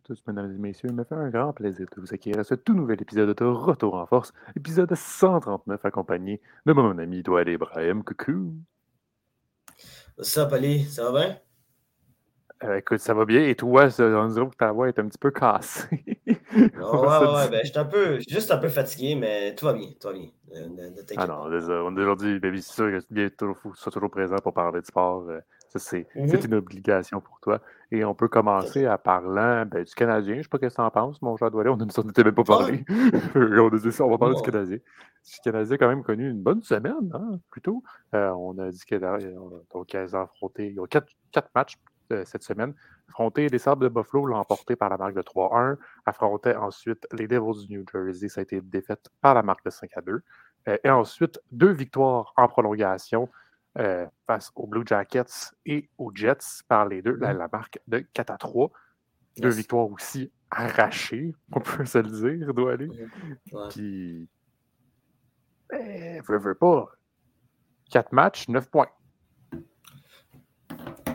tous, mesdames et messieurs. Il me fait un grand plaisir de vous accueillir à ce tout nouvel épisode de Retour en Force, épisode 139, accompagné de mon ami Doual Ibrahim. Coucou! Ça, Pali, ça va bien? Euh, écoute, ça va bien. Et toi, on dirait que ta voix est un petit peu cassée. Oh, ouais, ouais, ouais, ben, je suis un peu, juste un peu fatigué, mais tout va bien, tout va bien. Ah non, aujourd'hui, ben, c'est sûr que tu sois toujours présent pour parler de sport. Euh, ça, c'est mm-hmm. une obligation pour toi. Et on peut commencer à parler ben, du Canadien. Je ne sais pas ce que tu en penses, mon joueur Doualé. On n'était même pas parlé. on a dit ça, on va parler du Canadien. Le Canadien a quand même connu une bonne semaine, hein, plutôt. Euh, on a dit qu'ils ont affronté. Ils ont quatre, quatre matchs euh, cette semaine. Affronté les Sables de Buffalo, l'ont emporté par la marque de 3-1. Affrontait ensuite les Devils du New Jersey. Ça a été défaite par la marque de 5 2. Euh, et ensuite, deux victoires en prolongation. Euh, face aux Blue Jackets et aux Jets par les deux, la, mm-hmm. marque de 4 à 3. Deux victoires aussi arrachées, on peut se le dire, doit aller. Mm-hmm. Puis, ben, veux, veux pas. 4 matchs, 9 points.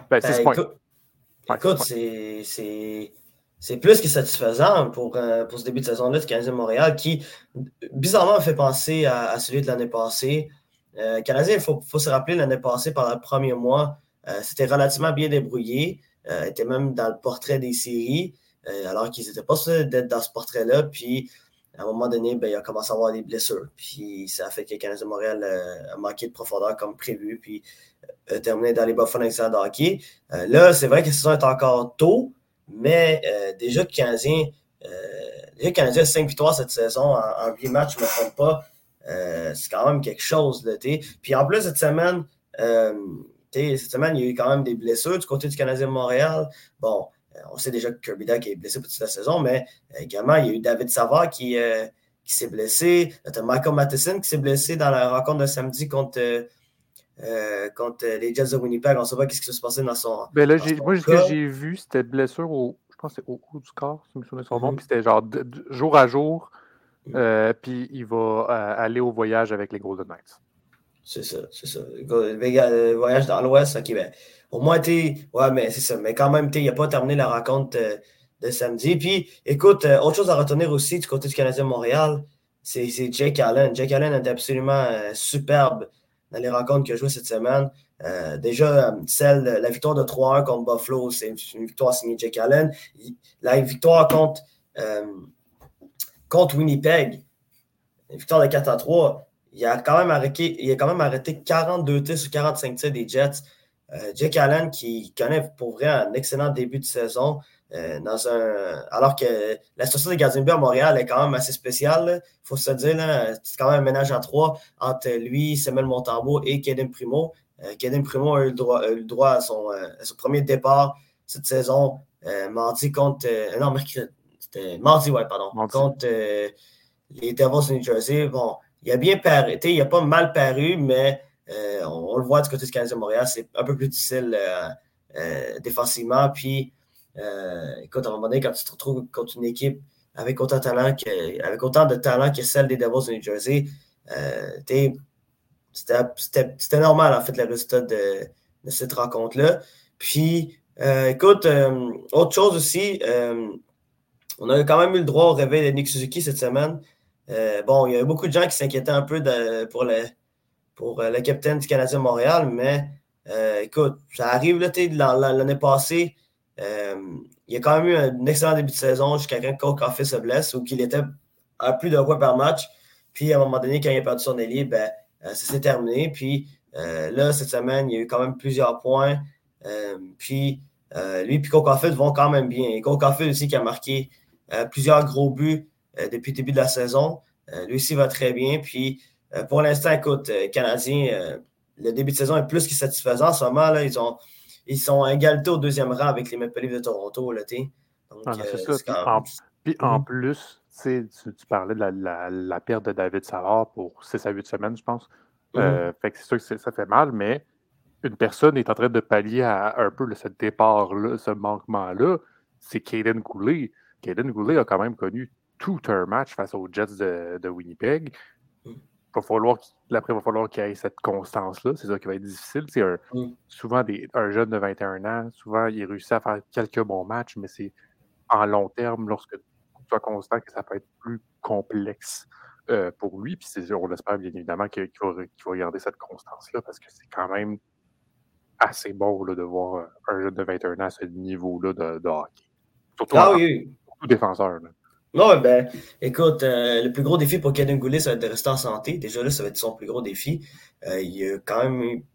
Ben, 6 ben, points. Écoute, c'est plus que satisfaisant pour, euh, pour ce début de saison-là du Canadien Montréal qui, bizarrement, fait penser à celui de l'année passée. Euh, Canadien, il faut, se rappeler, l'année passée, pendant le premier mois, euh, c'était relativement bien débrouillé. Euh, était même dans le portrait des séries, euh, alors qu'ils n'étaient pas sûrs d'être dans ce portrait-là. Puis, à un moment donné, ben, il a commencé à avoir des blessures. Puis, ça a fait que Canadien Montréal a manqué de profondeur comme prévu. Puis, a terminé dans les bas fonds de hockey. là, c'est vrai que la saison est encore tôt, mais déjà, le Canadien, déjà, le Canadien a 5 victoires cette saison en, en 8 matchs, je ne me trompe pas. Euh, c'est quand même quelque chose. Là, Puis en plus, cette semaine, euh, cette semaine, il y a eu quand même des blessures du côté du Canadien de Montréal. Bon, euh, on sait déjà que Kirby Duck est blessé pour toute la saison, mais également, il y a eu David Savard qui, qui s'est blessé. Michael Matheson qui s'est blessé dans la rencontre de samedi contre, contre les Jets de Winnipeg. On ne sait pas ce qui s'est passé dans son. Ben là, moi, ce que j'ai vu, c'était blessure au, je pense au haut du corps, si je me souviens son nom, mm-hmm. puis c'était genre jour à jour. Euh, puis il va euh, aller au voyage avec les Golden Knights. C'est ça, c'est ça. Le voyage dans l'Ouest, ok, au moins, tu ouais, mais c'est ça. Mais quand même, il n'a pas terminé la rencontre euh, de samedi. Puis, écoute, autre chose à retenir aussi du côté du Canadien Montréal, c'est Jake Allen. Jake Allen est absolument superbe dans les rencontres qu'il a jouées cette semaine. déjà, celle, la victoire de 3-1 contre Buffalo, c'est une, victoire signée Jake Allen. La victoire contre contre Winnipeg, victoire de 4 à 3, il a quand même arrêté, il a quand même arrêté 42 tirs sur 45 tirs des Jets. Euh, Jake Allen, qui connaît pour vrai un excellent début de saison, euh, dans un, alors que la situation des de à Montréal est quand même assez spéciale. Il faut se dire, c'est quand même un ménage à trois entre lui, Samuel Montambeau et Kaden Primo. Euh, Primo a eu le droit, à, son, premier départ cette saison, mardi contre. non, mercredi c'était mardi, ouais, pardon. Contre euh, les Devils de New Jersey. Bon, il a bien paru. Il a pas mal paru, mais euh, on, le voit du côté du Canadien de Montréal, c'est un peu plus difficile euh, défensivement. Puis, écoute, à un moment donné, quand tu te retrouves contre une équipe avec autant de talent que, avec autant de talent que celle des Devils de New Jersey, c'était normal, en fait, le résultat de, de cette rencontre-là. Puis, écoute, autre chose aussi, on a quand même eu le droit au réveil de Nick Suzuki cette semaine. Euh, bon, il y a eu beaucoup de gens qui s'inquiétaient un peu pour, le, pour euh, le capitaine du Canadien Montréal, mais euh, écoute, ça arrive l'année passée. il y a quand même eu un excellent début de saison jusqu'à quand Cole Coffey se blesse ou qu'il était à plus de points par match. Puis à un moment donné, quand il a perdu son ailier, ben, ça s'est terminé. Puis là, cette semaine, il y a eu quand même plusieurs points. puis lui et Cole Caulfield vont quand même bien. Cole Caulfield aussi qui a marqué plusieurs gros buts euh, depuis le début de la saison. Euh, lui aussi va très bien. Puis pour l'instant, écoute, Canadien, le début de saison est plus que satisfaisant. En ce moment, là, ils, ont, ils sont en égalité au deuxième rang avec les Maple Leafs de Toronto. Là, Donc, ah, ça. Puis en, mhm. plus, tu, tu, parlais de la, perte de David Savard pour 6 à 8 semaines, je pense. Mhm. fait que c'est sûr que ça fait mal, mais une personne est en train de pallier à un peu ce départ-là, ce manquement-là. C'est Kaden Goulet. Kaden Goulet a quand même connu tout un match face aux Jets de, Winnipeg. Mm. Va falloir, après, il va falloir qu'il ait cette constance-là. C'est ça qui va être difficile. C'est mm. souvent des, un jeune de 21 ans, souvent il réussit à faire quelques bons matchs, mais c'est en long terme, lorsque tu sois constant, que ça peut être plus complexe euh, pour lui. Puis on l'espère bien évidemment qu'il va, va, garder cette constance-là parce que c'est quand même assez bon là, de voir un jeune de 21 ans à ce niveau-là de, hockey. Surtout, ah, oui. Défenseur. Non, ben, écoute, euh, le plus gros défi pour Kaden Goulet, ça va être de rester en santé. Déjà là, ça va être son plus gros défi. Euh, il a quand même eu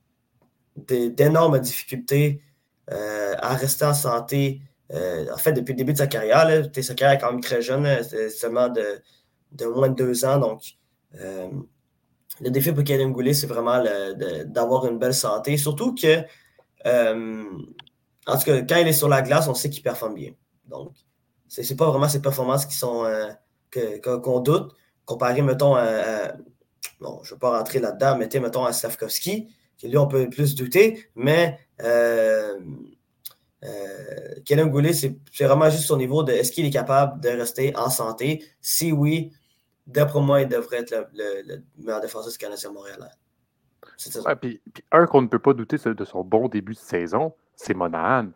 d'énormes difficultés euh, à rester en santé. en fait, depuis le début de sa carrière, sa carrière est quand même très jeune, seulement de, de, moins de deux ans. Donc, le défi pour Kaden Goulet, c'est vraiment d'avoir une belle santé. Surtout que, en tout cas, quand il est sur la glace, on sait qu'il performe bien. Donc, c'est n'est pas vraiment ses performances qui sont euh, qu'on doute. Comparé, mettons, à, bon, je ne vais pas rentrer là-dedans, mais mettons à Slavkovski, qui lui, on peut plus douter, mais euh, euh, Goulet, c'est vraiment juste au niveau de est-ce qu'il est capable de rester en santé? Si oui, d'après moi, il devrait être le, meilleur défenseur du Canadien Montréal. Ouais, puis, un qu'on ne peut pas douter de son bon début de saison, c'est Monahan.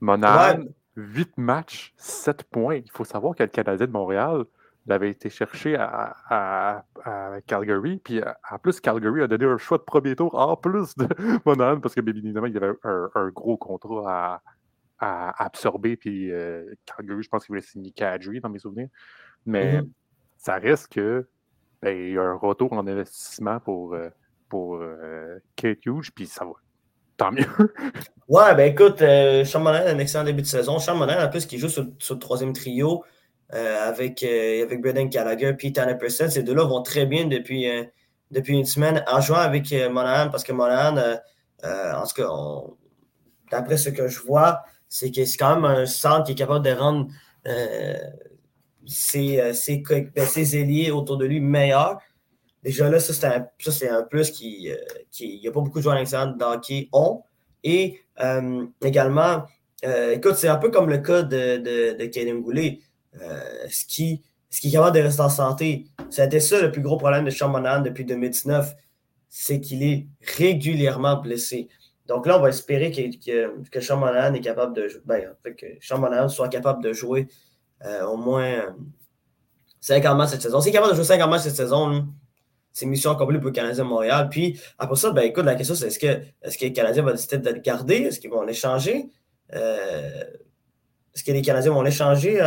Monahan, 8 matchs, 7 points. Il faut savoir que le Canadien de Montréal l'avait été cherché à, Calgary. Puis en plus, Calgary a donné un choix de premier tour en plus de Monahan parce que bien évidemment, il y avait un, gros contrat à, absorber. Puis euh, Calgary, je pense qu'il voulait signer Kadri dans mes souvenirs. Mais mm-hmm. ça reste que ben, il y a un retour en investissement pour, euh, pour euh, Kate Hughes. Puis ça va tant mieux. ouais, ben écoute, euh, a un excellent début de saison. Sean en plus, qui joue sur, le troisième trio euh, avec, euh, avec Braden Gallagher et Tanner Preston. Ces deux-là vont très bien depuis, euh, une semaine en jouant avec Monahan parce que Monahan, en d'après ce que je vois, c'est que c'est quand même un centre qui est capable de rendre ses, ses, ben, ses ailiers autour de lui meilleurs. Déjà là, ça, c'est un, plus qui. Euh, il n'y a pas beaucoup de joueurs à d'hockey ont. Et euh, également, euh, écoute, c'est un peu comme le cas de, de, de Goulet. ce, qui, ce qui est capable de rester en santé. Ça a été ça le plus gros problème de Sean Monahan depuis 2019. C'est qu'il est régulièrement blessé. Donc là, on va espérer que, que, Sean est capable de ben, que Sean soit capable de jouer au moins 50 matchs cette saison. S'il est capable de jouer 50 matchs cette saison, c'est mission accomplie pour le Canadien Montréal. Puis après ça, ben écoute, la question c'est est-ce que, est-ce que les Canadiens vont décider de le garder? Est-ce qu'ils vont l'échanger? Euh, est-ce que les Canadiens vont l'échanger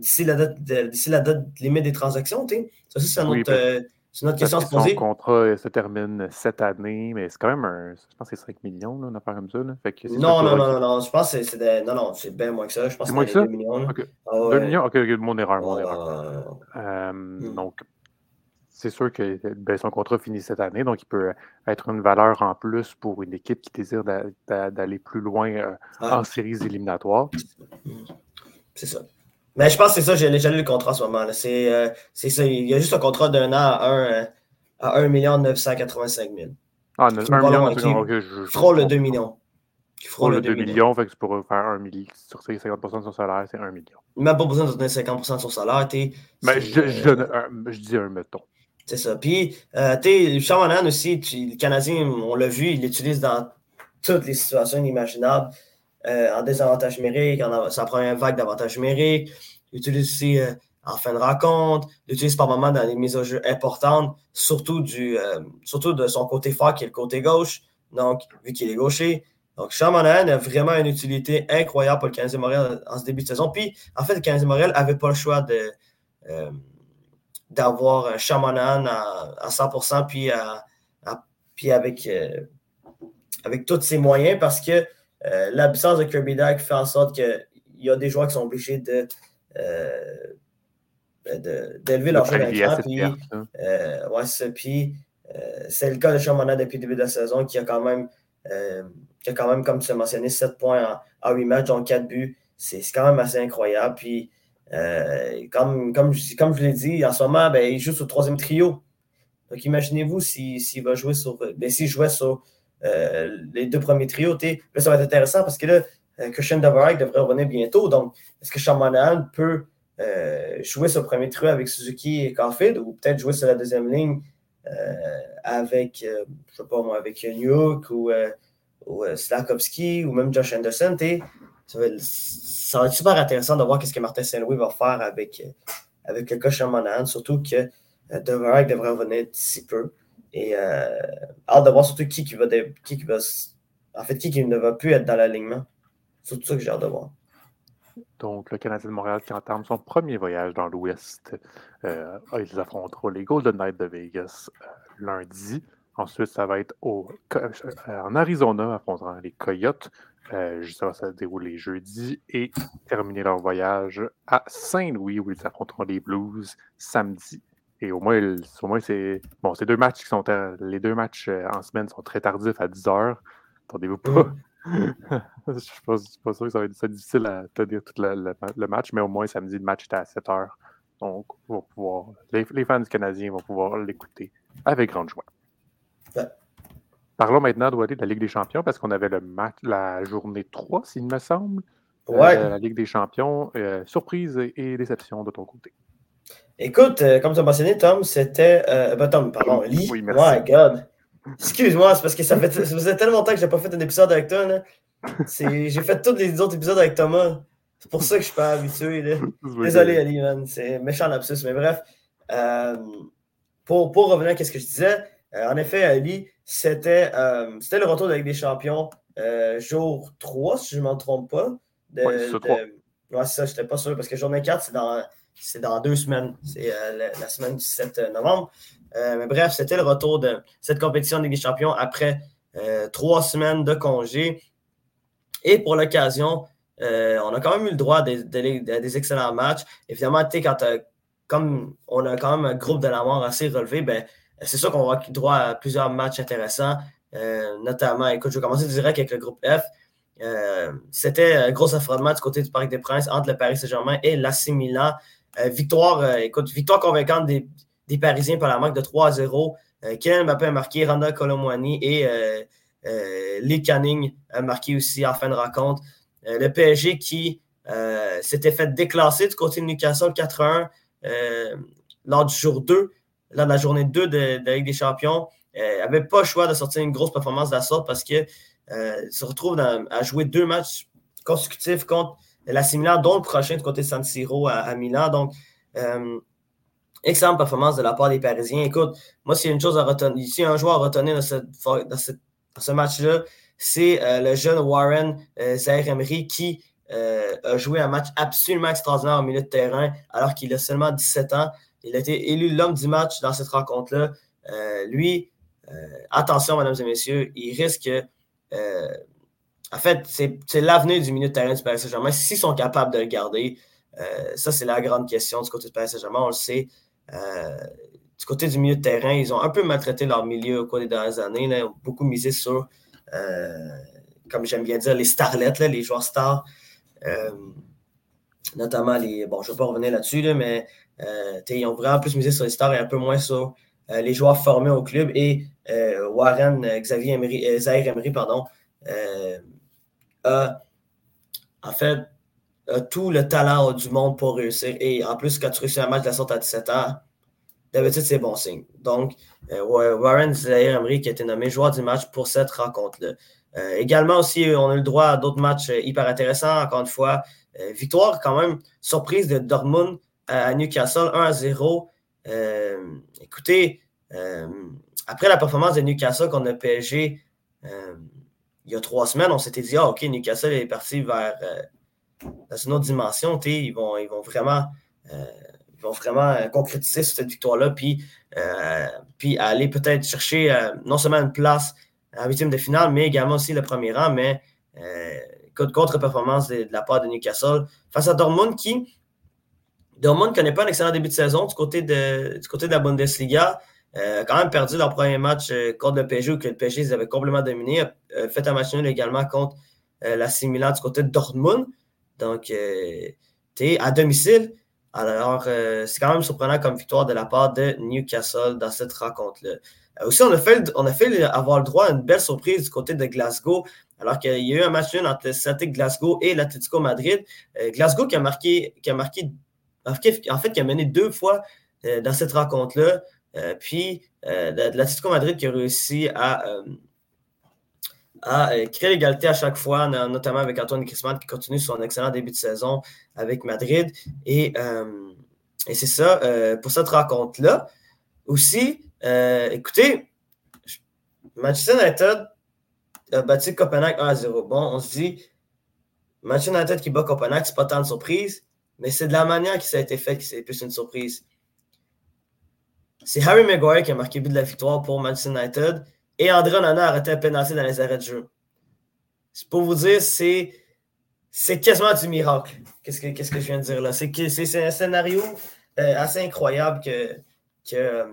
d'ici, la date, d'ici la date limite des transactions? Ça, c'est une autre, euh, c'est notre question à se poser. Son contrat se termine cette année, mais c'est quand même un. Je pense que c'est 5 millions, là, une affaire comme ça. Là. Fait que non, non, non, non, non, Je pense que c'est, non, non, c'est bien moins que ça. Je pense c'est moins que, ça? 2 millions. 2 millions? Ok, mon erreur, mon erreur. Euh, hmm. Donc, c'est sûr que ben, son contrat finit cette année, donc il peut être une valeur en plus pour une équipe qui désire d'aller plus loin euh, en séries éliminatoires. C'est ça. Mais je pense que c'est ça, j'ai lu le contrat en ce moment. Euh, c'est ça. Il y a juste un contrat d'un an à 1, euh, à 1 985 000. Ah, 1 million, okay, je, le 2 millions. Qui frôle le 2 millions, fait que c'est pour faire 1 million. Sur 50 de son salaire, c'est 1 million. Même pas besoin de donner 50% de son salaire. Mais ben, je, je, je dis un mettons. C'est ça. Puis, euh, tu sais, Monahan aussi, le Canadien, on l'a vu, il l'utilise dans toutes les situations imaginables. Euh, en désavantage numérique, en sa première vague d'avantage numérique. Il l'utilise aussi euh, en fin de rencontre. Il l'utilise par moments dans les mises au jeu importantes, surtout, du, euh, surtout de son côté fort qui est le côté gauche. Donc, vu qu'il est gaucher. Donc, Sean a vraiment une utilité incroyable pour le Canadien Montréal en ce début de saison. Puis, en fait, le Canadien Montréal n'avait pas le choix de d'avoir un Shamanan à, à 100%, puis, puis avec, euh, avec tous ses moyens, parce que euh, l'absence de Kirby Dyke fait en sorte qu'il y a des joueurs qui sont obligés de euh, d'élever leur jeu d'écran. Puis, ouais, puis c'est le cas de Shamanan depuis le début de la saison qui a quand même, qui a quand même comme tu l'as mentionné, 7 points en, 8 matchs, dont 4 buts. C'est quand même assez incroyable. Puis euh, comme, comme, comme je l'ai dit, en ce moment, ben, il joue sur le troisième trio. Donc, imaginez-vous s'il va jouer sur. Ben, jouait sur euh, les deux premiers trios, là, ça va être intéressant parce que là, euh, Christian Dvorak devrait revenir bientôt. Donc, est-ce que Sean peut jouer sur le premier trio avec Suzuki et Caulfield ou peut-être jouer sur la deuxième ligne avec, je sais pas moi, avec ou, ou Slakowski ou même Josh Anderson? ça va, super intéressant de voir ce que Martin Saint-Louis va faire avec, avec le coach Monahan, surtout que euh, Devereux devrait revenir d'ici peu. Et euh, hâte de voir surtout qui, qui, va, qui, qui va. En fait, qui, qui ne va plus être dans l'alignement. C'est tout ça que j'ai hâte de voir. Donc, le Canadien de Montréal qui entame son premier voyage dans l'Ouest. Euh, ils affronteront les Golden Knights de Vegas euh, lundi. Ensuite, ça va être au, en Arizona, affrontant les Coyotes. Euh, ça va se dérouler jeudi et terminer leur voyage à Saint-Louis où ils affronteront les Blues samedi. Et au moins, au moins c'est. Bon, ces deux matchs qui sont. Les deux matchs euh, en semaine sont très tardifs à 10 h. Attendez-vous pas. je ne suis pas, sûr que ça va être difficile à tenir tout le, match, mais au moins samedi, le match est à 7 h. Donc, pouvoir, les, fans du Canadien vont pouvoir l'écouter avec grande joie. Parlons maintenant de la Ligue des Champions parce qu'on avait le match, la journée 3, s'il me semble. Ouais. la Ligue des Champions. Euh, surprise et déception de ton côté. Écoute, euh, comme tu as mentionné, Tom, c'était. Euh, ben, Tom, pardon, Lee. Oui, merci. My God. Excuse-moi, c'est parce que ça, fait, ça faisait tellement longtemps que je n'ai pas fait un épisode avec toi. J'ai fait tous les autres épisodes avec Thomas. C'est pour ça que je ne suis pas habitué. Là. Désolé, Ali, man. C'est méchant lapsus. Mais bref, euh, pour, pour, revenir à ce que je disais, euh, en effet, Ali, c'était le retour avec des champions jour 3, si je ne m'en trompe pas. De, ouais, de... ouais, ça, je n'étais pas sûr parce que journée 4, c'est dans c'est dans deux semaines. C'est euh, la, semaine du 7 euh, novembre. Euh, mais bref, c'était le retour de cette compétition de Ligue des Champions après trois semaines de congé. Et pour l'occasion, on a quand même eu le droit à des, excellents matchs. Évidemment, quand comme on a quand même un groupe de la mort assez relevé, ben, c'est sûr qu'on va droit à plusieurs matchs intéressants. notamment, écoute, je vais commencer direct avec le groupe F. C'était un gros affrontement du côté du Parc des Princes entre le Paris Saint-Germain et l'AC Milan. Euh, victoire, euh, écoute, victoire convaincante des, Parisiens par la marque de 3 0. Euh, Kylian Mbappé a marqué, Randa Colomwani et Lee Canning a marqué aussi en fin de rencontre. le PSG qui s'était fait déclasser du côté de Newcastle 4-1 lors du jour 2, lors de la journée 2 de, la Ligue des Champions, n'avait pas le choix de sortir une grosse performance de la sorte parce qu'il se retrouve à jouer deux matchs consécutifs contre la Milan, dont le prochain du côté de San Siro à, Milan. Donc, euh, excellente performance de la part des Parisiens. Écoute, moi, s'il y a une chose à retenir, si un joueur à retenir dans, ce match-là, c'est euh, le jeune Warren euh, Zaire Emery qui a joué un match absolument extraordinaire au milieu de terrain alors qu'il a seulement 17 ans. Il a été élu l'homme du match dans cette rencontre-là. lui, attention, mesdames et messieurs, il risque en fait, c'est l'avenir du milieu de terrain du Paris Saint-Germain. S'ils sont capables de le garder, euh, ça, c'est la grande question du côté du Paris Saint-Germain. On le sait. Euh, du côté du milieu de terrain, ils ont un peu maltraité leur milieu au cours des dernières années. Ils ont beaucoup misé sur, euh, comme j'aime bien dire, les starlettes, les joueurs stars. notamment les. Bon, je ne vais pas revenir là-dessus, mais ils ont vraiment plus misé sur les stars et un peu moins sur les joueurs formés au club. Et Warren, Xavier Emery, Emery, pardon, en fait, tout le talent du monde pour réussir. Et en plus, quand tu réussis un match de la sorte à 17 ans, d'habitude, c'est bon signe. Donc, euh, Warren Zahir Emery qui a été nommé joueur du match pour cette rencontre-là. Euh, également aussi, on a le droit à d'autres matchs euh, hyper intéressants. Encore une fois, victoire quand même, surprise de Dortmund à Newcastle, 1 à 0. écoutez, après la performance de Newcastle contre le PSG, il y a trois semaines, on s'était dit, ah, OK, Newcastle est parti vers euh, une autre dimension. Ils vont, ils vont vraiment, euh, vont vraiment euh, concrétiser cette victoire-là, puis, puis aller peut-être chercher non seulement une place en huitième de finale, mais également aussi le premier rang. Mais contre-performance de, la part de Newcastle face à Dortmund qui. Dortmund ne connaît pas un excellent début de saison du côté de, du côté de la Bundesliga. Euh, quand même perdu leur premier match euh, contre le PSG, où que le PSG avait complètement dominé. Euh, fait un match nul également contre la Milan du côté de Dortmund. Donc, tu à domicile. Alors, c'est quand même surprenant comme victoire de la part de Newcastle dans cette rencontre-là. aussi, on a, fait, on a fait avoir le droit à une belle surprise du côté de Glasgow, alors qu'il y a eu un match nul entre Celtic Glasgow et l'Atlético Madrid. Glasgow qui a marqué, qui a marqué, en fait, qui a mené deux fois dans cette rencontre-là. Euh, puis, euh, l'Atlético Madrid qui a réussi à, euh, à créer l'égalité à chaque fois, notamment avec Antoine Griezmann qui continue son excellent début de saison avec Madrid. Et, c'est ça pour cette rencontre-là. Aussi, écoutez, Manchester United a battu Copenhague 1 0. Bon, on se dit, Manchester United qui bat Copenhague, c'est pas tant de surprise, mais c'est de la manière qui ça a été fait qui c'est plus une surprise. C'est Harry Maguire qui a marqué le but de la victoire pour Manchester United et André Onana a arrêté un pénalty dans les arrêts de jeu. C'est pour vous dire, c'est, c'est quasiment du miracle. Qu'est-ce que, que je viens de dire là? C'est, c'est, un scénario euh, assez incroyable que, que,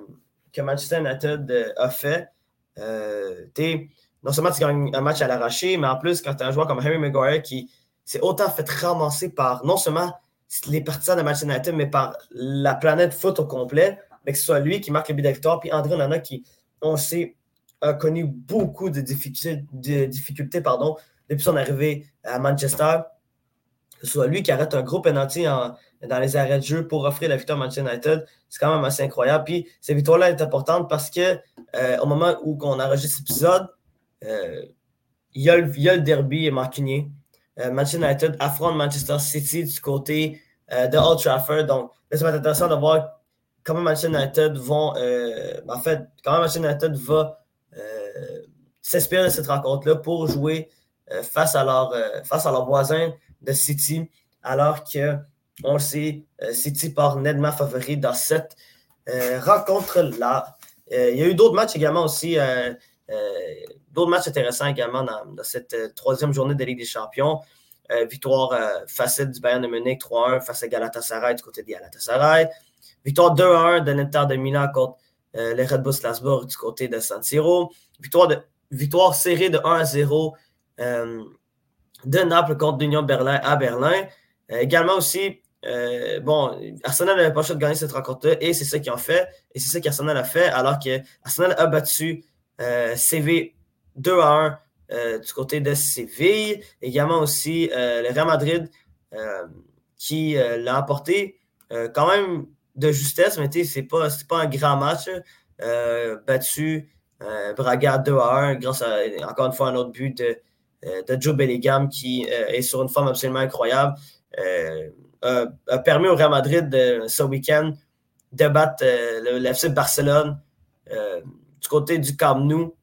que Manchester United euh, a fait. Euh, non seulement tu gagnes un match à l'arraché, mais en plus, quand tu as un joueur comme Harry Maguire qui s'est autant fait ramasser par non seulement les partisans de Manchester United, mais par la planète foot au complet, mais que ce soit lui qui marque le but de victoire, puis André Nana qui, on sait, a connu beaucoup de difficultés, de difficultés pardon, depuis son arrivée à Manchester. Soit lui qui arrête un gros penalty dans les arrêts de jeu pour offrir la victoire à Manchester United, c'est quand même assez incroyable. Puis cette victoire-là est importante parce que euh, au moment où on enregistre cet épisode, euh, il, y a le, derby mancunier. Euh, Manchester United affronte Manchester City du côté de Old Trafford. Donc, ça va être intéressant de voir comment Manchester United vont. en fait, comment Manchester United va s'inspirer de cette rencontre-là pour jouer face, à leur, face à leurs voisins de City, alors que, on le sait, City part nettement favori dans cette rencontre-là. il y a eu d'autres matchs également aussi d'autres matchs intéressants également dans, cette euh, troisième journée de Ligue des Champions. Euh, victoire euh, facile du Bayern de Munich 3-1 face à Galatasaray du côté de Galatasaray. Victoire 2-1 de l'Inter de Milan contre les Red Bull Salzburg du côté de San Siro. Victoire, victoire serrée de 1-0 de Naples contre l'Union Berlin à Berlin. également aussi, bon, Arsenal n'avait pas le choix de gagner cette rencontre-là et c'est ça qu'ils ont fait. Et c'est ça qu'Arsenal a fait alors que Arsenal a battu CV 2 à 1 euh, du côté de Séville. Également aussi euh, le Real Madrid euh, qui l'a emporté quand même de justesse, mais ce n'est pas, pas un grand match. battu Braga 2 à 1 grâce à, encore une fois, un autre but de, de Joe Bellingham qui est sur une forme absolument incroyable. a permis au Real Madrid ce week-end de battre le, FC Barcelone du côté du Camp Nou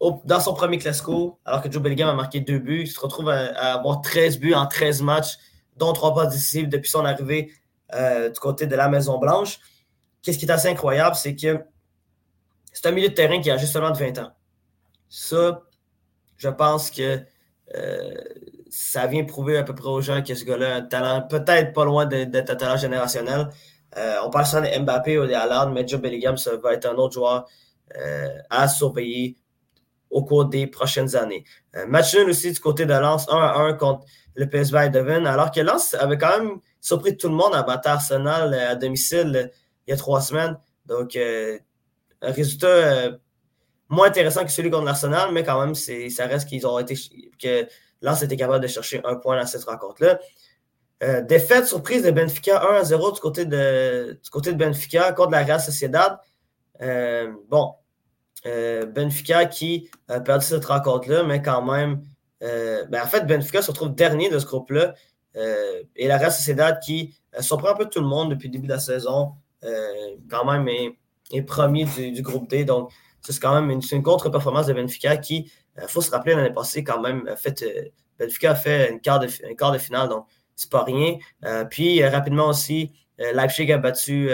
dans son premier Classico, alors que Joe Bellingham a marqué deux buts, il se retrouve à, avoir 13 buts en 13 matchs, dont trois pas décisifs depuis son arrivée euh, du côté de la Maison-Blanche. Qu'est-ce qui est assez incroyable, c'est que c'est un milieu de terrain qui a juste seulement de 20 ans. Ça, je pense que euh, ça vient prouver à peu près aux gens que ce gars-là a un talent peut-être pas loin d'être un talent générationnel. Euh, on parle souvent Mbappé ou de Haaland, mais Joe Bellingham, ça va être un autre joueur à surveiller au cours des prochaines années. Euh, match nul aussi du côté de Lens, 1 à 1 contre le PSV Eindhoven, alors que Lens avait quand même surpris tout le monde à battre Arsenal euh, à domicile euh, il y a trois semaines. Donc, un résultat moins intéressant que celui contre l'Arsenal, mais quand même, ça reste qu'ils ont été que Lens était capable de chercher un point dans cette rencontre-là. défaite surprise de Benfica 1 à 0 du côté de, du côté de Benfica contre la Real Sociedad. bon, euh, Benfica qui a perdu cette rencontre-là, mais quand même, euh, ben, en fait, Benfica se retrouve dernier de ce groupe-là. Euh, et la Real Sociedad qui surprend un peu tout le monde depuis le début de la saison, quand même est, premier du, groupe D. Donc, c'est quand même une, contre-performance de Benfica qui, il faut se rappeler, l'année passée, quand même, fait, Benfica a fait une quart de, quart de finale, donc c'est pas rien. puis, rapidement aussi, Leipzig a battu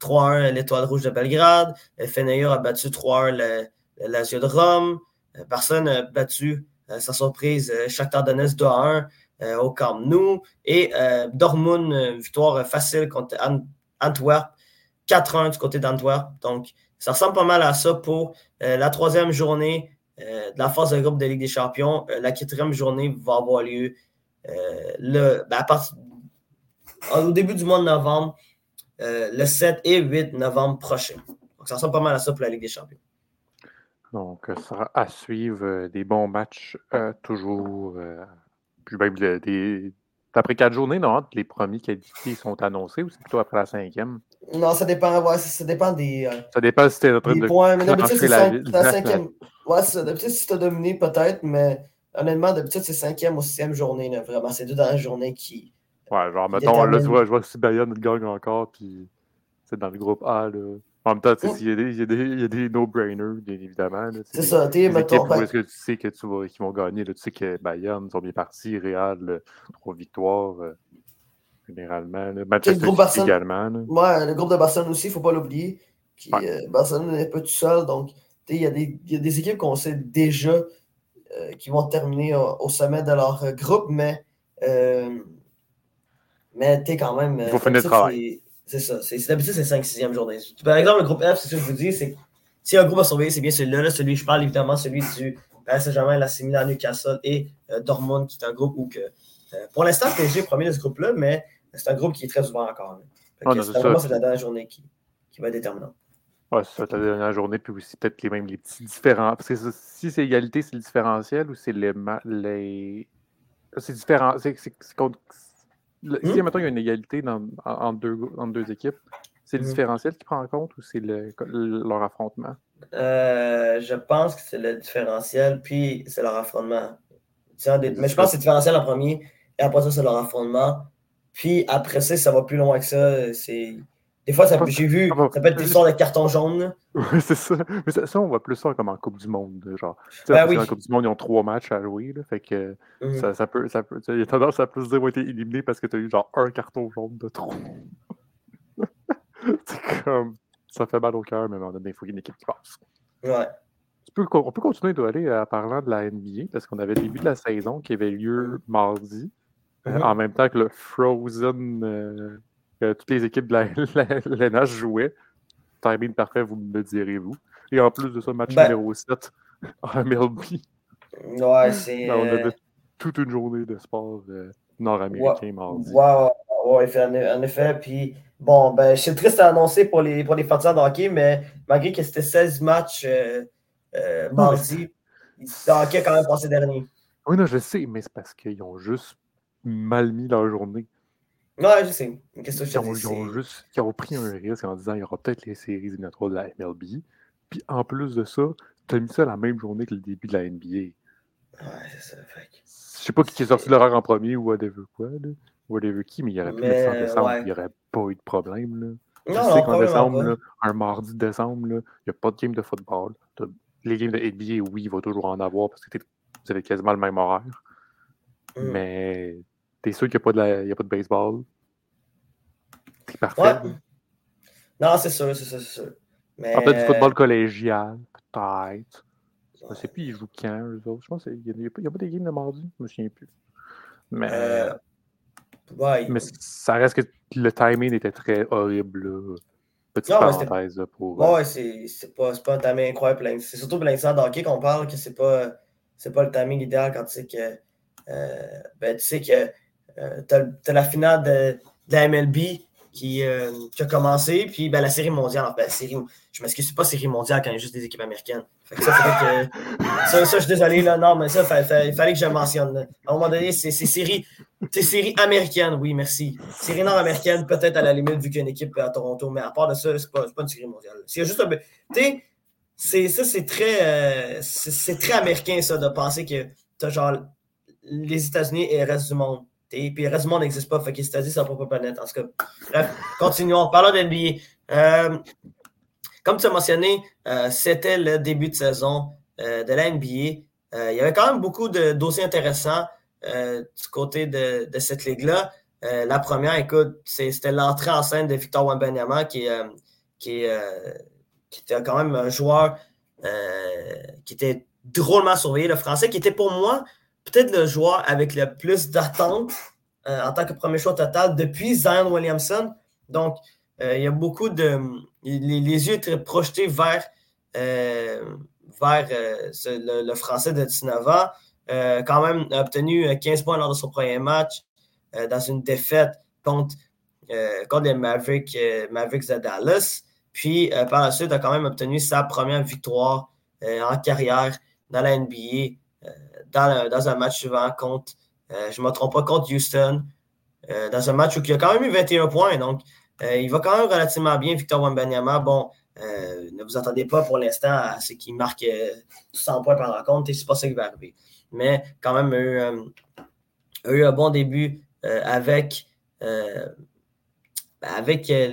3-1 l'Étoile Rouge de Belgrade. Feneyer a battu 3-1 l'Azio de Rome. Euh, Personne a battu, euh, sa surprise, euh, Shakhtar Donetsk 2-1 au Camp Nou. Et Dortmund, victoire facile contre Antwerp. 4-1 du côté d'Antwerp. Donc, ça ressemble pas mal à ça pour la troisième journée de la phase de groupe de Ligue des Champions. la quatrième journée va avoir lieu le, ben, au début du mois de novembre. Euh, le 7 et 8 novembre prochain. Donc, ça ressemble pas mal à ça pour la Ligue des Champions. Donc, ça sera à suivre euh, des bons matchs euh, toujours. puis même des, après quatre journées, non? Les premiers qualifiés sont annoncés ou c'est plutôt après la cinquième? Non, ça dépend, ouais, ça, dépend des. ça dépend si tu es en train de points, mais d'habitude, c'est la, la, cinquième. Ouais, ça. D'habitude, si tu as dominé, peut-être, mais honnêtement, d'habitude, c'est cinquième ou sixième journée. Là, vraiment, c'est deux dernières journées qui. Ouais, genre, mettons, là, tu vois, je vois si Bayonne gagne encore, puis c'est dans le groupe A, là. En même temps, il y, y, y, a des no-brainers, bien évidemment. C'est ça, tu mettons. Ben est-ce que tu sais que tu vas, qu'ils vont gagner? Là, tu sais que Bayonne sont bien partis, Real, trois victoires, euh, généralement. Là. Manchester le groupe également. Là. Ouais, le groupe de Barcelone aussi, il ne faut pas l'oublier. Ouais. Euh, Barcelone n'est pas tout seul, donc il y, y, a des équipes qu'on sait déjà euh, qui vont terminer au, au, sommet de leur groupe, mais, euh, mais tu quand même. Il faut finir le travail. C'est ça. D'habitude, c'est 5-6e journée. Par exemple, le groupe F, c'est ce que je vous dis, c'est si un groupe à surveiller, c'est bien celui-là. celui, je parle évidemment, celui du Paris Saint-Germain, la Similar Newcastle et euh, Dortmund, qui est un groupe où que. Euh, pour l'instant, PSG est premier de ce groupe-là, mais c'est un groupe qui est très ouvert encore. Ah, c'est la dernière journée qui, qui va être déterminante. Ouais, c'est ça, la dernière journée, puis aussi peut-être les mêmes les petits différents. Parce que si c'est égalité, c'est le différentiel ou c'est les. les... C'est différent. C'est contre si, hmm? maintenant, il y a une égalité dans, en, deux, en deux équipes, c'est le hmm. différentiel qui prend en compte ou c'est le, leur affrontement? Euh, je pense que c'est le différentiel, puis c'est leur affrontement. Mais je pense que c'est le différentiel en premier, et après ça, c'est leur affrontement. Puis après ça, ça va plus loin que ça. C'est des fois, j'ai vu, ça peut être l'histoire de carton jaune. Oui, c'est ça. Mais ça, on voit plus ça comme en Coupe du Monde. Genre. Ben oui. En Coupe du Monde, ils ont trois matchs à jouer. Là, fait que mm. ça, ça, peut, ça peut. Il y a tendance à plus dire qu'ils été éliminés parce que tu as eu genre un carton jaune de trop. c'est comme. Ça fait mal au cœur, mais faut qu'il y ait une équipe qui passe. Ouais. on peut continuer d'aller en parlant de la NBA parce qu'on avait le début de la saison qui avait lieu mardi. Euh, mm-hmm. en même temps que le Frozen euh, que toutes les équipes de la, la, jouaient. Timing parfait, vous me direz-vous. Et en plus de ça, match ben numéro 7 en MLB. Ouais, c'est. Ben, on avait euh, toute une journée de sport euh, nord-américain mardi. Ouais, ouais, en effet. Puis, bon, ben, c'est triste à annoncer pour les, pour les partisans de hockey, mais malgré que c'était 16 matchs euh, mardi, le hockey a quand même passé dernier. Oui, non, je sais, mais c'est parce qu'ils ont juste mal mis leur journée. Ouais, je sais. Qu'est-ce que ils, ont, ils, ont juste, ils ont pris un risque en disant qu'il y aura peut-être les séries éliminatoires de la MLB. Puis en plus de ça, tu as mis ça la même journée que le début de la NBA. Ouais, c'est ça. Fait. Je sais pas qui est sorti l'horaire en premier ou whatever quoi, là. Whatever qui, mais il y aurait pu mais, en décembre, ouais. il n'y aurait pas eu de problème. Là. Non, tu sais qu'en décembre, là, un mardi de décembre, il n'y a pas de game de football. Les games de NBA, oui, il va toujours en avoir parce que vous avez quasiment le même horaire. Mm. Mais T'es sûr qu'il n'y a, pas de a pas de baseball? C'est parfait. Ouais. Non, c'est sûr, c'est sûr, c'est sûr. Mais... En fait, du football collégial, peut-être. Je ne sais plus, ils jouent quand, eux autres? Je pense qu'il n'y a, a, pas des games de mardi, je ne me souviens plus. Mais, euh... ouais. mais ça reste que le timing était très horrible. Là. Petite non, parenthèse là, pour. Ouais, c'est pas, pas un timing incroyable. C'est surtout pour l'instant d'hockey qu'on parle que c'est pas, pas le timing idéal quand tu sais que. Euh, ben, tu sais que euh, tu as, la finale de, la MLB qui, euh, qui, a commencé, puis ben, la série mondiale. Ben, série, je m'excuse, c'est pas série mondiale quand il y a juste des équipes américaines. ça, ça, je suis désolé, là, non, mais ça, il fallait que je le mentionne. À un moment donné, c'est série, série américaine, oui, merci. Série nord-américaine, peut-être à la limite, vu qu'il y a une équipe à Toronto, mais à part de ça, c'est pas, pas une série mondiale. C'est juste. Tu sais, ça, c'est très, euh, c'est très américain, ça, de penser que tu genre les États-Unis et le reste du monde. Puis le reste du monde n'existe pas. Fait qu'il sa propre planète. En tout cas, bref, continuons. Parlons d'NBA. Euh, comme tu as mentionné, euh, c'était le début de saison euh, de la NBA. il y avait quand même beaucoup de dossiers intéressants du côté de, cette ligue-là. la première, écoute, c'était l'entrée en scène de Victor Wembanyama, qui, qui était quand même un joueur qui était drôlement surveillé, le français, qui était pour moi peut-être le joueur avec le plus d'attente euh, en tant que premier choix total depuis Zion Williamson. Donc, euh, il y a beaucoup de. Les, yeux étaient projetés vers, euh, vers le, français de 19 ans. quand même obtenu 15 points lors de son premier match dans une défaite contre, contre les Mavericks, Mavericks de Dallas. Puis par la suite, a quand même obtenu sa première victoire en carrière dans la NBA dans, un match suivant contre, euh, je ne me trompe pas, contre Houston, euh, dans un match où il a quand même eu 21 points. Donc, il va quand même relativement bien, Victor Wembanyama. Bon, ne vous attendez pas pour l'instant à ce qu'il marque 100 points par rencontre, et c'est pas ça qui va arriver. Mais quand même, a eu, un bon début avec, avec les,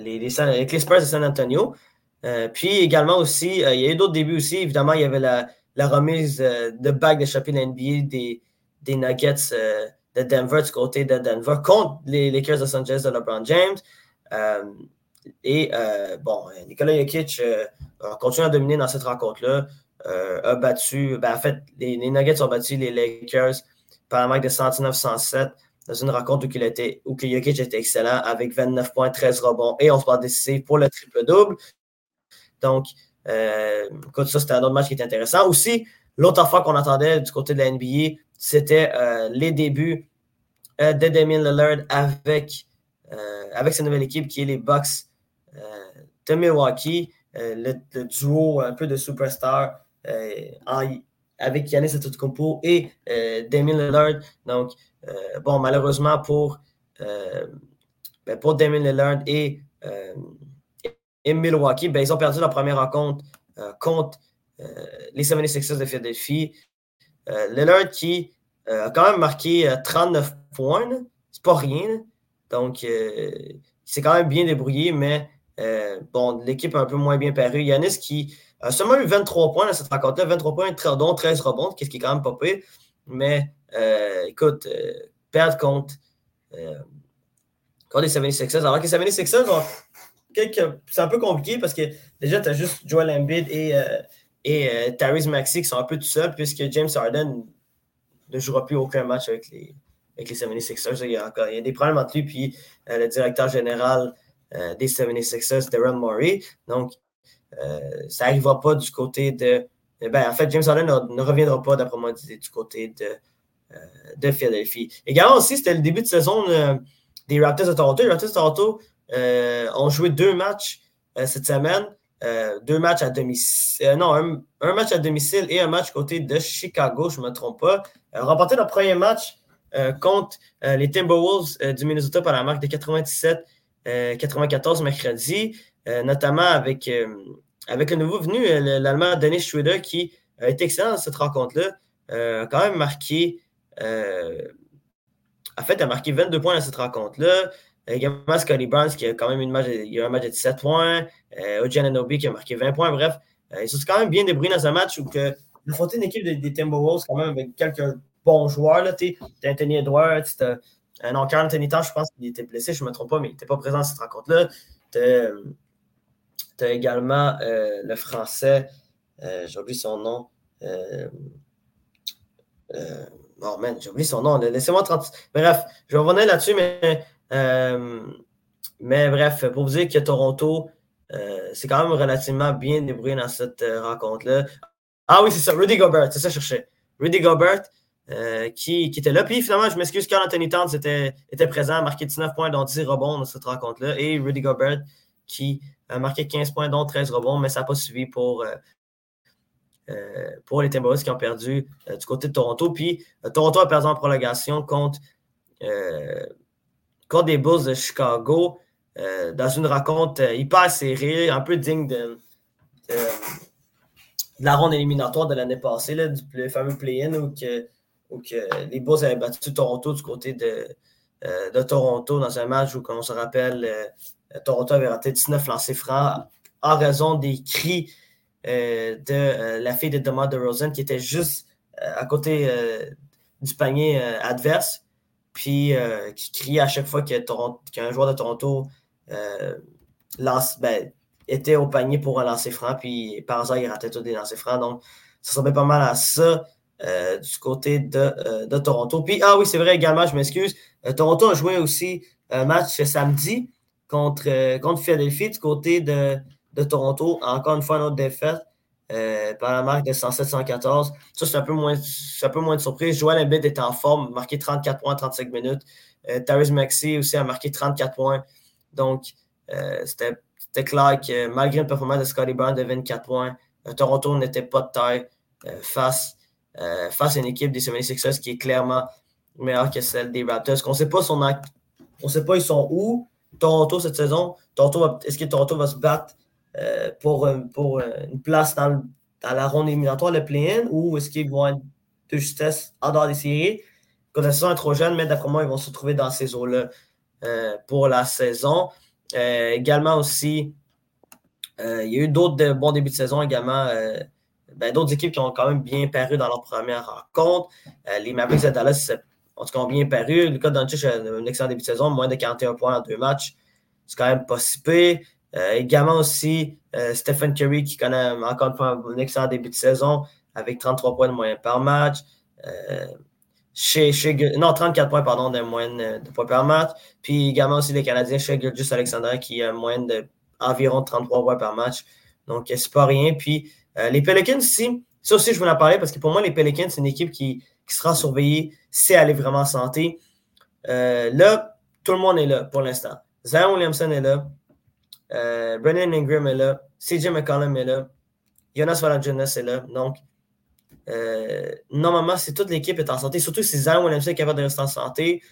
les, les, de San Antonio. puis également aussi, il y a eu d'autres débuts aussi. Évidemment, il y avait la, la remise de bague de chapitre NBA des, des Nuggets de Denver du côté de Denver contre les Lakers de Los Angeles de LeBron James. Euh, et euh, bon, Nikola Jokic euh, a continué à dominer dans cette rencontre-là. a battu, ben, en fait, les, Nuggets ont battu les Lakers par un match de 109-107 dans une rencontre où, il était, où Jokic était excellent avec 29 points, 13 rebonds et 11 passes décisives pour le triple-double. Donc, écoute, ça, c'était un autre match qui était intéressant. Aussi, l'autre fois qu'on attendait du côté de la NBA, c'était euh, les débuts euh, de Damien Lillard avec, euh, avec sa nouvelle équipe qui est les Bucks de Milwaukee, le, duo un peu de superstar avec Yannis Antetokounmpo et Damien Lillard. Donc, bon, malheureusement pour, ben, pour Damien Lillard et, et Milwaukee, ben, ils ont perdu leur première rencontre contre les 76ers de Philadelphie. Euh, Lillard qui euh, a quand même marqué 39 euh, points, c'est pas rien. Donc, il s'est quand même bien débrouillé, mais bon, l'équipe a un peu moins bien paru. Yanis qui a seulement eu 23 points dans cette rencontre-là, 23 points, dont 13 rebonds, qu'est-ce qui est quand même pas pire. Mais écoute, perdre contre, contre les 76ers. Alors que les 76ers c'est un peu compliqué parce que déjà, tu as juste Joel Embiid et, et euh, Tyrese Maxey qui sont un peu tout seuls puisque James Harden ne jouera plus aucun match avec les, avec les 76ers. Il y, a il y a des problèmes entre lui puis euh, le directeur général euh, des 76ers, Darren Murray. Donc, ça n'arrivera pas du côté de. Ben, en fait, James Harden ne, reviendra pas, d'après moi, du, côté de, de Philadelphie. Également aussi, c'était le début de saison des Raptors de Toronto. Les Raptors de Toronto ont joué deux matchs cette semaine. Euh, deux matchs à domicile. Euh, non, un, match à domicile et un match côté de Chicago, je ne me trompe pas. Euh, remporté leur premier match contre les Timberwolves du Minnesota par la marque de 97-94 mercredi, notamment avec, avec le nouveau venu, l'Allemand Dennis Schroeder, qui a été excellent dans cette rencontre-là. quand même marqué. en fait, a marqué 22 points dans cette rencontre-là. Également, Scotty Barnes qui a quand même une match, il a un match de 17 points. Euh, Oji qui a marqué 20 points. Bref, euh, ils sont quand même bien débrouillés dans un match où que, ont une équipe des, Timberwolves quand même avec quelques bons joueurs. Tu as Anthony Edwards, un non, Anthony Tosh, je pense qu'il était blessé, je ne me trompe pas, mais il n'était pas présent dans cette rencontre-là. Tu as, également euh, le français, euh, j'ai oublié son nom. Euh, oh man, j'ai oublié son nom. Laissez-moi 30. Bref, je vais revenir là-dessus, mais euh, mais bref, pour vous dire que Toronto, euh, c'est quand même relativement bien débrouillé dans cette euh, rencontre-là. Ah oui, c'est ça, Rudy Gobert, c'est ça que je cherchais. Rudy Gobert, qui, qui, était là. Puis finalement, je m'excuse, Carl Anthony Towns était, était présent, a marqué 19 points, dont 10 rebonds dans cette rencontre-là. Et Rudy Gobert, qui a marqué 15 points, dont 13 rebonds, mais ça n'a pas suivi pour, pour les Timberwolves qui ont perdu du côté de Toronto. Puis Toronto a perdu en prolongation contre contre des Bulls de Chicago euh, dans une rencontre euh, hyper serrée, un peu digne de, la ronde éliminatoire de l'année passée, là, du fameux play-in où, que, les Bulls avaient battu Toronto du côté de, euh, Toronto dans un match où, comme on se rappelle, Toronto avait raté 19 lancers francs en raison des cris de la fille de DeMar DeRozan qui était juste à côté du panier adverse puis euh, qui crie à chaque fois qu'un joueur de Toronto euh, lance, ben, était au panier pour un lancer franc, puis par hasard, il ratait tous des lancers francs. Donc, ça ressemblait pas mal à ça euh, du côté de, Toronto. Puis, ah oui, c'est vrai également, je m'excuse. Toronto a joué aussi un match samedi contre, contre Philadelphie du côté de, de Toronto. Encore une fois, une autre défaite. Euh, par la marque de 107-114. Ça, c'est un, peu moins, un peu moins de surprise. Joel Embiid est en forme, marqué 34 points en 35 minutes. Euh, Maxey aussi a marqué 34 points. Donc, euh, c'était clair que malgré une performance de Scotty Brown de 24 points, Toronto n'était pas de taille face, face à une équipe des 76ers qui est clairement meilleure que celle des Raptors. On ne sait pas son sont où, Toronto cette saison. Est-ce que Toronto va se battre euh, pour, pour une place dans, la ronde éliminatoire, le play-in, ou est-ce qu'ils vont être de justesse en dehors des séries? Quand la saison est trop jeune, mais d'après moi, ils vont se retrouver dans ces eaux-là pour la saison. également aussi, il y a eu d'autres bons débuts de saison également. Ben, d'autres équipes qui ont quand même bien paru dans leur première rencontre. Euh, les Mavericks de Dallas, en tout cas, ont bien paru. Lucas Doncic a un excellent début de saison, moins de 41 points en deux matchs. C'est quand même pas si euh, également aussi, euh, Stephen Curry qui connaît encore une fois un excellent début de saison avec 33 points de moyenne par match. Chez, non, 34 points, pardon, de moyenne de points par match. Puis également aussi les Canadiens chez Gurjus Alexander qui a une moyenne d'environ 33 points par match. Donc, c'est pas rien. Puis euh, les Pelicans aussi, ça aussi, je voulais en parler parce que pour moi, les Pelicans, c'est une équipe qui, sera surveillée si elle est vraiment en santé. Euh, là, tout le monde est là pour l'instant. Zion Williamson est là. Euh, Brennan Ingram est là. CJ McCollum est là. Jonas Valanciunas est là. Donc, normalement, si toute l'équipe est en santé, surtout si Zion Williamson est capable de rester en santé,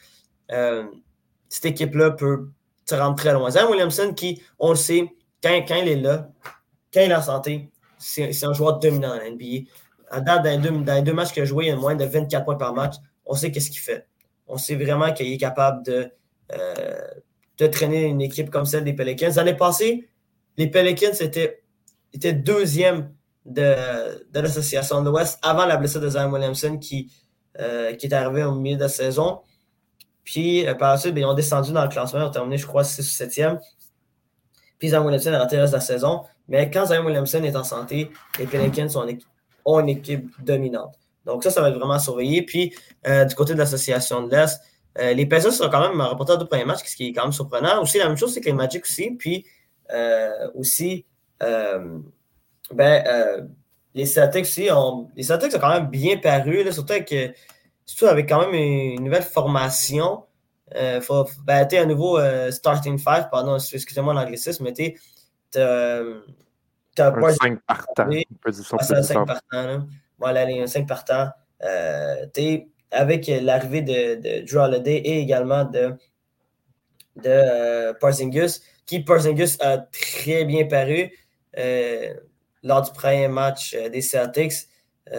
cette équipe-là peut se rendre très loin. Zion Williamson, qui, on le sait, quand, quand il est là, quand il est en santé, c'est un joueur dominant dans la NBA. À date, dans les deux, matchs qu'il a joué, il a moins de 24 points par match. On sait qu'est-ce qu'il fait. On sait vraiment qu'il est capable de, euh, de traîner une équipe comme celle des Pelicans. L'année passée, les Pelicans étaient, étaient deuxième de, de l'association de l'Ouest avant la blessure de Zion Williamson qui, euh, qui est arrivé au milieu de la saison. Puis euh, par la suite, ben, ils ont descendu dans le classement, ils ont terminé, je crois, 6 ou 7e. Puis Zion Williamson a raté le de la saison. Mais quand Zion Williamson est en santé, les Pelicans ont une équipe dominante. Donc ça, ça va être vraiment surveillé. Puis euh, du côté de l'association de l'Est, euh, les Pacers sont quand même rapportés à deux premiers matchs, ce qui est quand même surprenant. Aussi, la même chose, c'est que les Magic aussi. Puis euh, aussi, ben, les Celtics aussi ont. Les Celtics ont quand même bien paru, surtout, avec, surtout avec quand même une nouvelle formation. Il faut ben, à nouveau starting five, pardon, excusez-moi l'anglicisme, mais T'as un 5 partants. un 5 partants. Voilà, un 5 partants. Euh, avec l'arrivée de, Drew Holiday et également de, de euh, qui Parzingus a très bien paru euh, lors du premier match euh, des Celtics.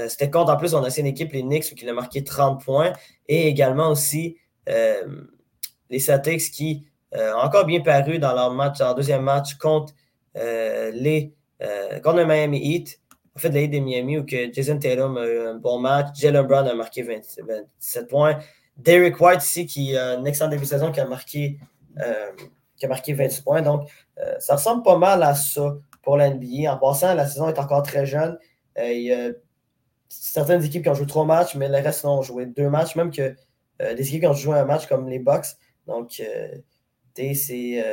C'était contre en plus son ancienne équipe, les Knicks, qui a marqué 30 points. Et également aussi les Celtics qui ont encore bien paru dans leur match, leur deuxième match contre les, contre le Miami Heat, en fait, les de Miami, où que Jason Tatum a eu un bon match, Jalen Brown a marqué 27 points, Derek White ici, qui a un excellent début de saison, qui a marqué, euh, qui a marqué 26 points. Donc, ça ressemble pas mal à ça pour la NBA. En passant, la saison est encore très jeune. il y a certaines équipes qui ont joué trois matchs, mais le reste ont joué deux matchs, même que des équipes qui ont joué un match comme les Bucks. Donc, il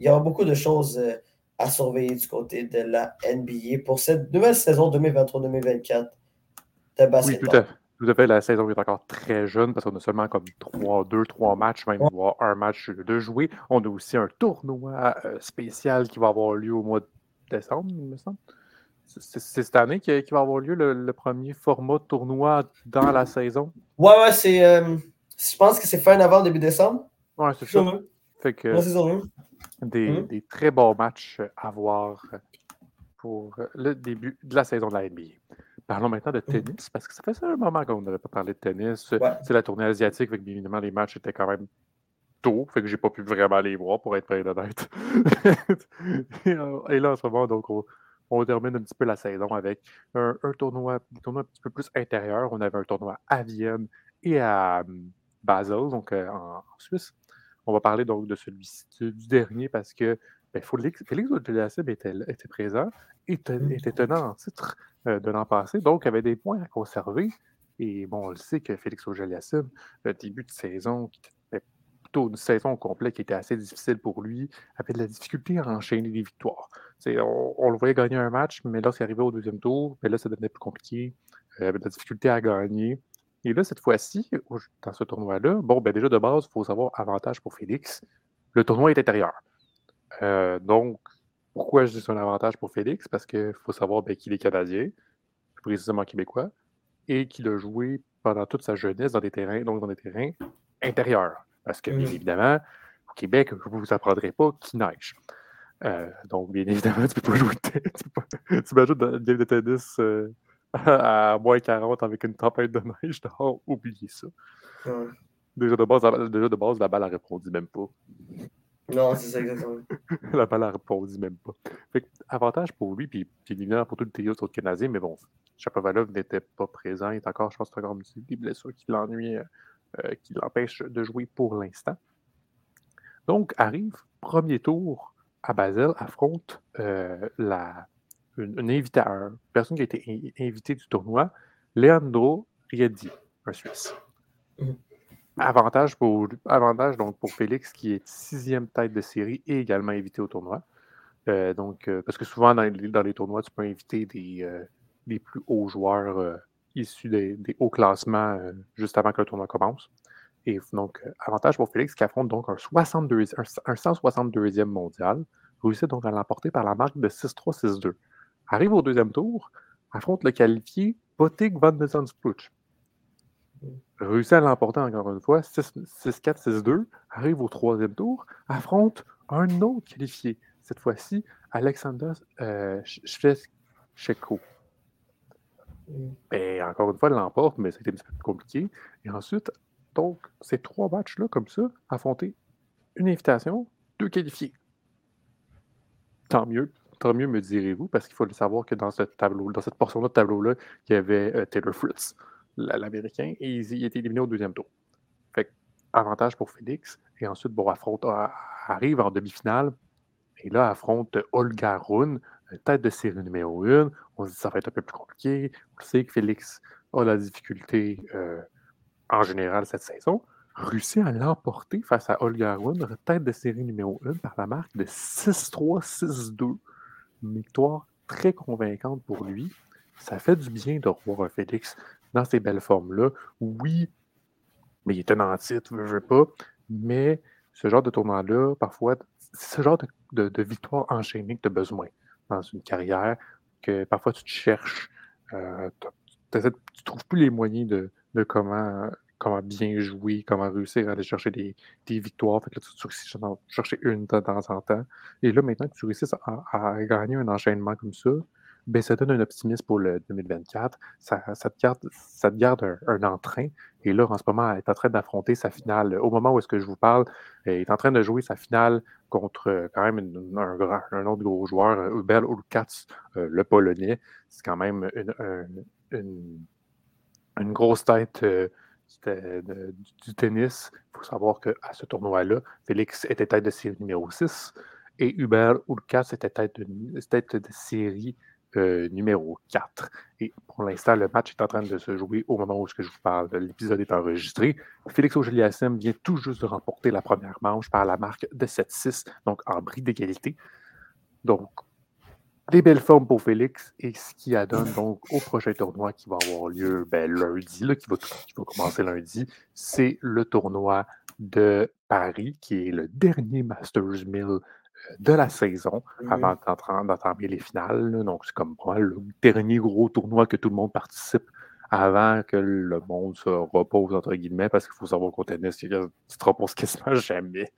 y a beaucoup de choses à surveiller du côté de la NBA pour cette nouvelle saison 2023-2024 de. Oui, tout à, tout à fait. La saison est encore très jeune parce qu'on a seulement comme 3, 2, 3 matchs, même voire un match de jouer. On a aussi un tournoi euh, spécial qui va avoir lieu au mois de décembre, il me semble. C'est cette année qui, va avoir lieu le, premier format de tournoi dans la saison. Ouais, ouais, c'est. Euh, je pense que c'est fin novembre, début décembre. Ouais, c'est ça. Fait que, des, mmh. des, très bons matchs à voir pour le début de la saison de la NBA. Parlons maintenant de mmh. tennis, parce que ça fait un moment qu'on n'avait pas parlé de tennis. C'est la tournée asiatique, bien évidemment, les matchs étaient quand même tôt, fait que j'ai pas pu vraiment les voir, pour être très honnête. et là, en ce moment, donc, on, termine un petit peu la saison avec un, tournoi, un petit peu plus intérieur. On avait un tournoi à Vienne et à hum, Basel, donc euh, en Suisse. On va parler donc de celui du dernier parce que ben, Félix, Félix était, était présent et mmh. était tenant en titre euh, de l'an passé, donc avait des points à conserver. Et bon, on le sait que Félix auger le début de saison, était plutôt une saison complète qui était assez difficile pour lui, avait de la difficulté à enchaîner des victoires. On, on, le voyait gagner un match, mais lorsqu'il arrivait au deuxième tour, ben là, ça devenait plus compliqué. Il avait de la difficulté à gagner. Et là, cette fois-ci, dans ce tournoi-là, bon, ben déjà de base, il faut savoir avantage pour Félix. Le tournoi est intérieur. Euh, donc, pourquoi je dis c'est un avantage pour Félix? Parce qu'il faut savoir ben, qu'il est canadien, précisément québécois, et qu'il a joué pendant toute sa jeunesse dans des terrains, donc dans des terrains intérieurs. Parce que, bien mmh. évidemment, au Québec, vous ne vous apprendrez pas qu'il neige. Euh, donc, bien évidemment, tu ne peux pas jouer de tennis. Tu imagines une game de tennis euh, à moins 40 avec une tempête de neige dehors, oubliez ça. Déjà, de base, la, déjà de base, la balle a répondu même pas. Non, c'est ça exactement. la balle a répondu même pas. Fait avantage pour lui, puis, puis évidemment pour tout le trio autres Canadiens, mais bon, Chapovalov n'était pas présent. Il est encore, je pense, encore des blessures qui l'ennuient, euh, qui l'empêchent de jouer pour l'instant. Donc, arrive premier tour à Basel, affronte euh, la, une, une personne qui a été invitée du tournoi, Leandro Riedi, un Suisse. Mm. Avantage, pour, avantage donc pour Félix, qui est sixième tête de série et également invité au tournoi. Euh, donc, parce que souvent, dans les, dans les, tournois, tu peux inviter des, les plus hauts joueurs euh, issus des, hauts classements euh, juste avant que le tournoi commence. Et donc, euh, avantage pour Félix qui affronte donc un, 62, un, 162e mondial, réussit donc à l'emporter par la marque de 6-3, 6-2. Arrive au deuxième tour, affronte le qualifié Botig van de Zandspluch. Réussit à l'emporter encore une fois, 6-4, 6-2. Arrive au troisième tour, affronte un autre qualifié. Cette fois-ci, Alexander euh, ben, encore une fois, elle l'emporte, mais c'était un petit peu plus compliqué. Et ensuite, donc, ces trois matchs-là, comme ça, affronter une invitation, deux qualifiés. Tant mieux, mieux, me direz-vous, parce qu'il faut le savoir que dans ce tableau, dans cette portion-là de tableau-là, il y avait euh, Taylor Fritz, l'Américain, et il, il, était éliminé au deuxième tour. Fait avantage pour Félix. Et ensuite, bon, affronte, arrive en demi-finale, et là, affronte Olga Rune, tête de série numéro 1. On se dit ça va être un peu plus compliqué. On sait que Félix a la difficulté euh, en général cette saison. Réussit à l'emporter face à Olga Rune, tête de série numéro 1, par la marque de 6-3, 6-2. Victoire très convaincante pour lui. Ça fait du bien de revoir Félix dans ces belles formes-là. Oui, mais il est un titre, je veux pas. Mais ce genre de tournoi-là, parfois, c'est ce genre de, de victoire enchaînée que tu as besoin dans une carrière que parfois tu te cherches, euh, tu ne trouves plus les moyens de, comment, comment bien jouer, comment réussir à aller chercher des, victoires. Fait que là, tu, réussis à chercher une de temps en temps. Et là, maintenant que tu réussis à gagner un enchaînement comme ça, ben, ça donne un optimisme pour le 2024. Ça, te garde, un, entrain. Et là, en ce moment, elle est en train d'affronter sa finale. Au moment où est-ce que je vous parle, elle est en train de jouer sa finale contre euh, quand même un, autre gros joueur, Ubel Ulkats, euh, le Polonais. C'est quand même une, une, grosse tête euh, du tennis. Il faut savoir qu'à ce tournoi-là, Félix était tête de série numéro 6 et Hubert Ulkats était tête de, tête de série euh, numéro 4. Et pour l'instant, le match est en train de se jouer au moment où je vous parle. L'épisode est enregistré. Félix auger vient tout juste de remporter la première manche par la marque de 7-6, donc en bris d'égalité. Donc, des belles formes pour Félix et ce qui adonne donc au prochain tournoi qui va avoir lieu ben, lundi, là, qui, va, qui va commencer lundi, c'est le tournoi de Paris, qui est le dernier Masters 1000 de la saison avant d'entamer les finales. Donc, c'est comme le dernier gros tournoi que tout le monde participe avant que le monde se repose, entre guillemets, parce qu'il faut savoir qu'au tennis, tu te reposes quasiment jamais.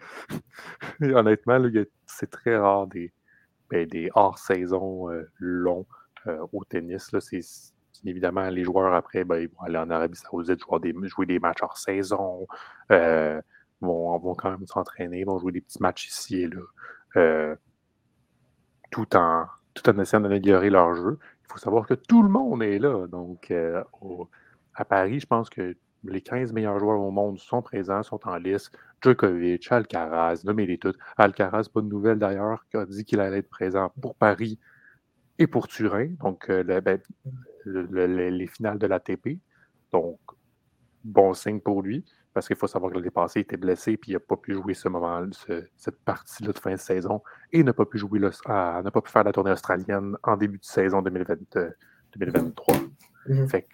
honnêtement, c'est très rare des, ben, des hors-saison euh, longs euh, au tennis. Là, c'est, évidemment, les joueurs, après, ben, ils vont aller en Arabie Saoudite jouer des, jouer des matchs hors saison, euh, vont, vont quand même s'entraîner, vont jouer des petits matchs ici et là. Tout, en, tout en essayant d'améliorer leur jeu. Il faut savoir que tout le monde est là. Donc, à Paris, je pense que les 15 meilleurs joueurs au monde sont présents, sont en liste. Djokovic, Alcaraz, nommez-les toutes. Alcaraz, bonne nouvelle d'ailleurs, qui a dit qu'il allait être présent pour Paris et pour Turin, donc euh, ben, les finales de l'ATP. Donc, bon signe pour lui parce qu'il faut savoir que l'année passée, il était blessé puis il n'a pas pu jouer ce moment, cette partie-là de fin de saison et n'a pas pu jouer n'a pas pu faire la tournée australienne en début de saison 2023. Mm-hmm. Fait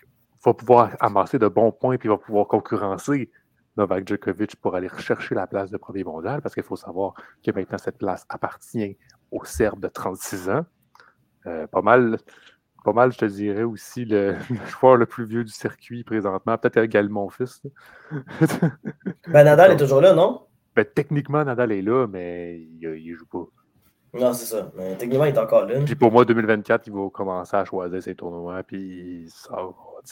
va pouvoir amasser de bons points puis il va pouvoir concurrencer Novak Djokovic pour aller rechercher la place de premier mondial parce qu'il faut savoir que maintenant cette place appartient au Serbe de 36 ans. Euh, pas mal pas mal, je te dirais, aussi le, joueur le plus vieux du circuit présentement. Peut-être également mon fils. ben, Nadal est toujours là, non? Ben, techniquement, Nadal est là, mais il, ne joue pas. Non, c'est ça. Mais techniquement, il est encore là. Puis pour moi, 2024, il va commencer à choisir ses tournois. Puis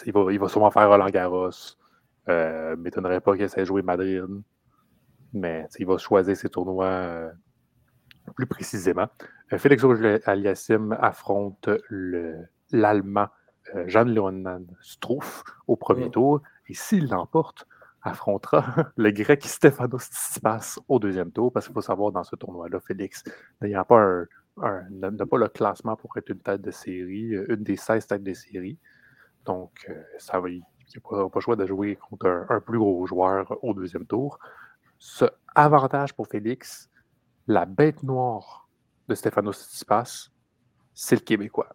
il, va, il va sûrement faire Roland Garros. Euh, m'étonnerait pas qu'il essaie de jouer Madrid. Mais il va choisir ses tournois euh, plus précisément. Euh, Félix Aliassim affronte l'Allemand Jean-Léonan Struff au premier mm. tour. Et s'il l'emporte, affrontera le grec Stefanos Tsitsipas au deuxième tour, parce qu'il faut savoir dans ce tournoi-là, Félix n'a pas, pas le classement pour être une tête de série, euh, une des 16 têtes de série. Donc, euh, ça va, il n'a pas, le choix de jouer contre un, plus gros joueur au deuxième tour. Ce avantage pour Félix, la bête noire de Stefanos Tsitsipas, c'est le Québécois.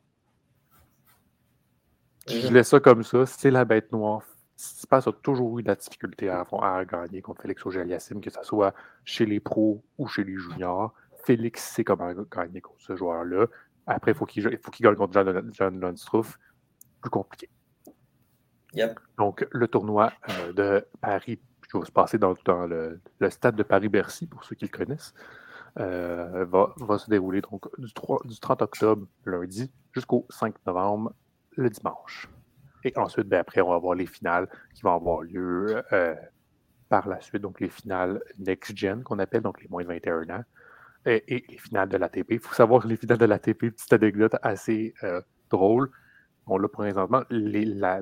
Je laisse ça comme ça, c'est la bête noire. Tsitsipas a toujours eu de la difficulté à, gagner contre Félix auger que ce soit chez les pros ou chez les juniors. Félix sait comment gagner contre ce joueur-là. Après, il faut qu'il gagne contre John, John Plus compliqué. Donc, le tournoi euh, de Paris, qui va se passer dans, le, stade de Paris-Bercy, pour ceux qui le connaissent, euh, va, se dérouler donc du, du 30 octobre, lundi, jusqu'au 5 novembre, le dimanche. Et ensuite, ben, après, on va avoir les finales qui vont avoir lieu euh, par la suite. Donc, les finales next-gen qu'on appelle, donc les moins de 21 ans. Et, les finales de l'ATP. Il faut savoir que les finales de l'ATP, petite anecdote assez euh, drôle. On l'a présentement, la,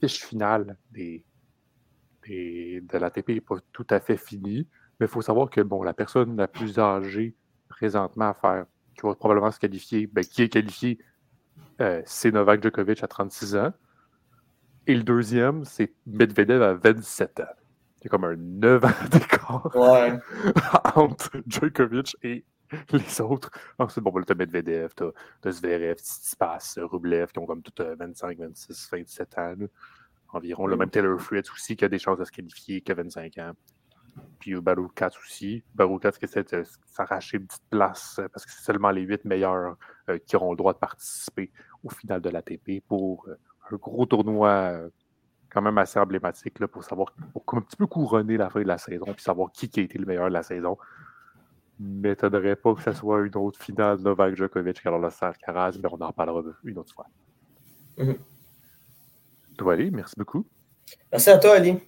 fiche finale des, de l'ATP n'est pas tout à fait finie. Mais il faut savoir que bon, la personne la plus âgée présentement à faire, qui va probablement se qualifier, ben, qui est qualifiée euh, c'est Novak Djokovic à 36 ans. Et le deuxième, c'est Medvedev à 27 ans. C'est comme un 9 ans d'écart entre Djokovic et les autres. Ensuite, bon, tu as Medvedev, tu as, Zverev, Tsitsipas, Rublev, qui ont comme tout 25, 26, 27 ans environ. Le même Taylor Fritz aussi, qui a des chances de se qualifier, qui a 25 ans. Puis Barou 4 aussi. Barou 4 qui essaie de s'arracher une petite place parce que c'est seulement les 8 meilleurs euh, qui auront le droit de participer au final de l'ATP pour euh, un gros tournoi euh, quand même assez emblématique là, pour savoir, pour un petit peu couronner la fin de la saison puis savoir qui, qui a été le meilleur de la saison. M'étonnerait pas que ce soit une autre finale Novak Djokovic alors le Caraz, mais on en parlera une autre fois. Mm -hmm. merci beaucoup. Merci à toi, Ali.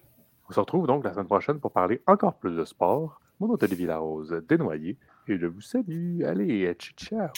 On se retrouve donc la semaine prochaine pour parler encore plus de sport. Mon nom est Olivier Larose, dénoyé, et je vous salue. Allez, ciao!